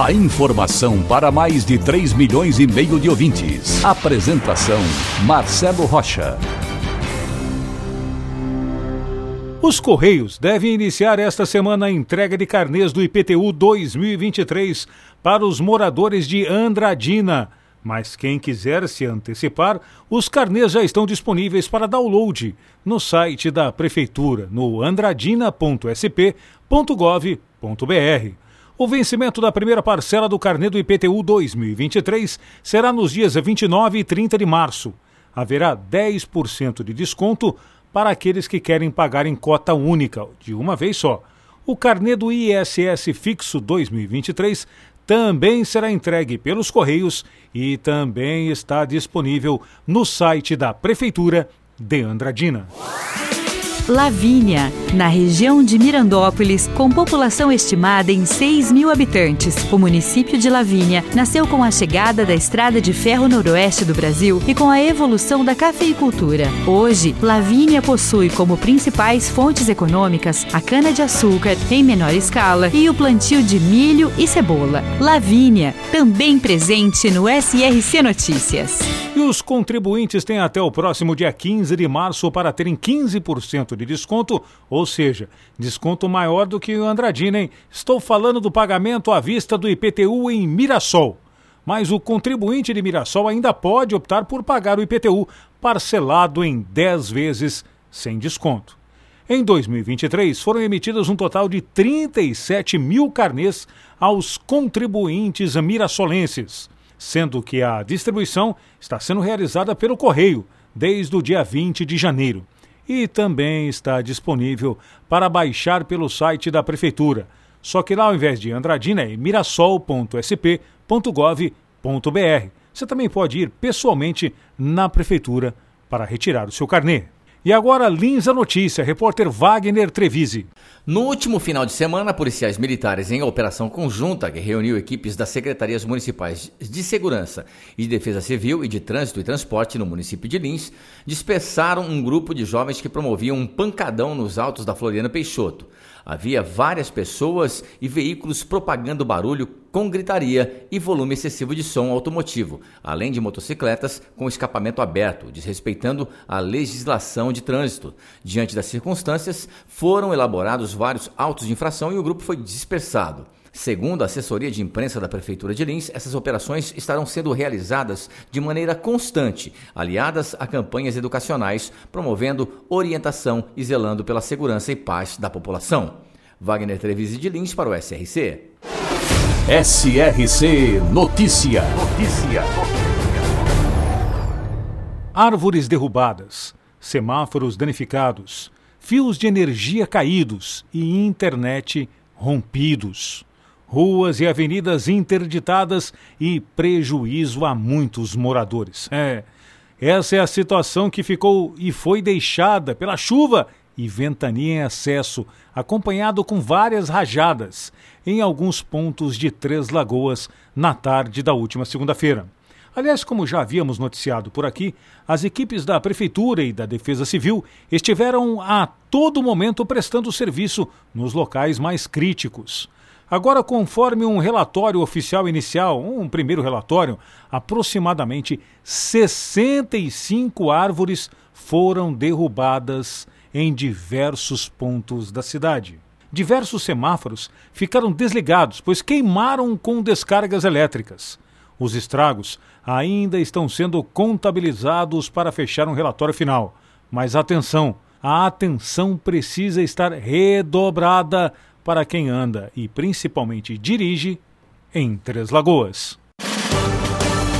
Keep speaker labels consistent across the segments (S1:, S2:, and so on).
S1: A informação para mais de 3 milhões e meio de ouvintes. Apresentação Marcelo Rocha.
S2: Os Correios devem iniciar esta semana a entrega de carnês do IPTU 2023 para os moradores de Andradina mas quem quiser se antecipar, os carnês já estão disponíveis para download no site da Prefeitura, no andradina.sp.gov.br. O vencimento da primeira parcela do carnê do IPTU 2023 será nos dias 29 e 30 de março. Haverá 10% de desconto para aqueles que querem pagar em cota única, de uma vez só. O carnê do ISS fixo 2023 também será entregue pelos Correios e também está disponível no site da Prefeitura de Andradina.
S3: Lavínia, na região de Mirandópolis, com população estimada em 6 mil habitantes. O município de Lavínia nasceu com a chegada da Estrada de Ferro Noroeste do Brasil e com a evolução da cafeicultura. Hoje, Lavínia possui como principais fontes econômicas a cana-de-açúcar em menor escala e o plantio de milho e cebola. Lavínia, também presente no SRC Notícias.
S2: E os contribuintes têm até o próximo dia 15 de março para terem 15% de desconto, ou seja, desconto maior do que o Andradina, hein? Estou falando do pagamento à vista do IPTU em Mirassol. Mas o contribuinte de Mirassol ainda pode optar por pagar o IPTU parcelado em 10 vezes sem desconto. Em 2023, foram emitidos um total de 37 mil carnês aos contribuintes mirassolenses, sendo que a distribuição está sendo realizada pelo correio desde o dia 20 de janeiro e também está disponível para baixar pelo site da Prefeitura. Só que lá ao invés de Andradina é mirassol.sp.gov.br. Você também pode ir pessoalmente na Prefeitura para retirar o seu carnê. E agora, Lins a notícia, repórter Wagner Trevisi.
S4: No último final de semana, policiais militares em operação conjunta que reuniu equipes das secretarias municipais de segurança e de defesa civil e de trânsito e transporte no município de Lins dispersaram um grupo de jovens que promoviam um pancadão nos altos da Floriana Peixoto. Havia várias pessoas e veículos propagando barulho com gritaria e volume excessivo de som automotivo, além de motocicletas com escapamento aberto, desrespeitando a legislação de trânsito. Diante das circunstâncias, foram elaborados vários autos de infração e o grupo foi dispersado. Segundo a assessoria de imprensa da Prefeitura de Lins, essas operações estarão sendo realizadas de maneira constante, aliadas a campanhas educacionais, promovendo orientação e zelando pela segurança e paz da população. Wagner Trevisi de Lins para o SRC.
S1: SRC Notícia. Notícia.
S2: Árvores derrubadas, semáforos danificados, fios de energia caídos e internet rompidos ruas e avenidas interditadas e prejuízo a muitos moradores. É, essa é a situação que ficou e foi deixada pela chuva e ventania em excesso, acompanhado com várias rajadas em alguns pontos de Três Lagoas na tarde da última segunda-feira. Aliás, como já havíamos noticiado por aqui, as equipes da Prefeitura e da Defesa Civil estiveram a todo momento prestando serviço nos locais mais críticos. Agora, conforme um relatório oficial inicial, um primeiro relatório, aproximadamente 65 árvores foram derrubadas em diversos pontos da cidade. Diversos semáforos ficaram desligados, pois queimaram com descargas elétricas. Os estragos ainda estão sendo contabilizados para fechar um relatório final. Mas atenção, a atenção precisa estar redobrada para quem anda e principalmente dirige em Três Lagoas.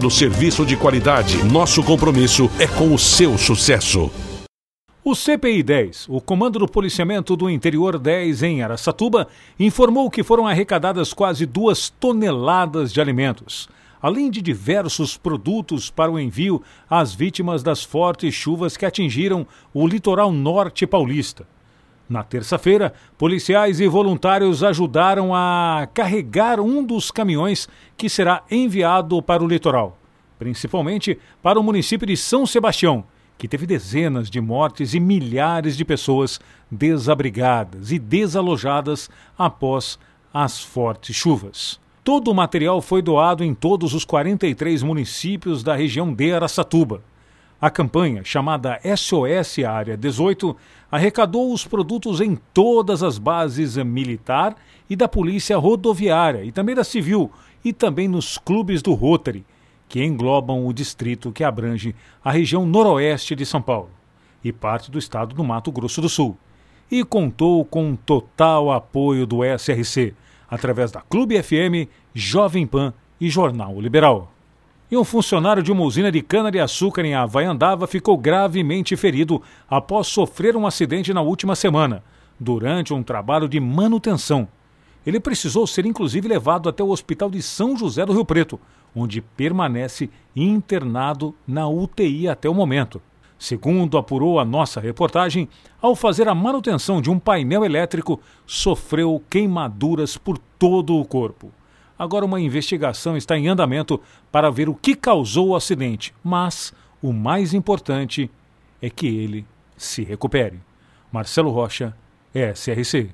S5: oferecendo serviço de qualidade. Nosso compromisso é com o seu sucesso.
S2: O CPI 10, o Comando do Policiamento do Interior 10 em Araçatuba, informou que foram arrecadadas quase duas toneladas de alimentos, além de diversos produtos para o envio às vítimas das fortes chuvas que atingiram o litoral norte paulista. Na terça-feira, policiais e voluntários ajudaram a carregar um dos caminhões que será enviado para o litoral, principalmente para o município de São Sebastião, que teve dezenas de mortes e milhares de pessoas desabrigadas e desalojadas após as fortes chuvas. Todo o material foi doado em todos os 43 municípios da região de Araçatuba. A campanha, chamada SOS Área 18, arrecadou os produtos em todas as bases militar e da Polícia Rodoviária e também da Civil e também nos clubes do Rotary, que englobam o distrito que abrange a região noroeste de São Paulo e parte do estado do Mato Grosso do Sul. E contou com total apoio do SRC, através da Clube FM, Jovem Pan e Jornal Liberal e um funcionário de uma usina de cana-de-açúcar em Havaiandava ficou gravemente ferido após sofrer um acidente na última semana, durante um trabalho de manutenção. Ele precisou ser inclusive levado até o Hospital de São José do Rio Preto, onde permanece internado na UTI até o momento. Segundo apurou a nossa reportagem, ao fazer a manutenção de um painel elétrico, sofreu queimaduras por todo o corpo. Agora, uma investigação está em andamento para ver o que causou o acidente, mas o mais importante é que ele se recupere. Marcelo Rocha, SRC.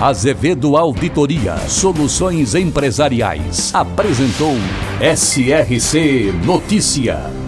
S1: Azevedo Auditoria Soluções Empresariais apresentou SRC Notícia.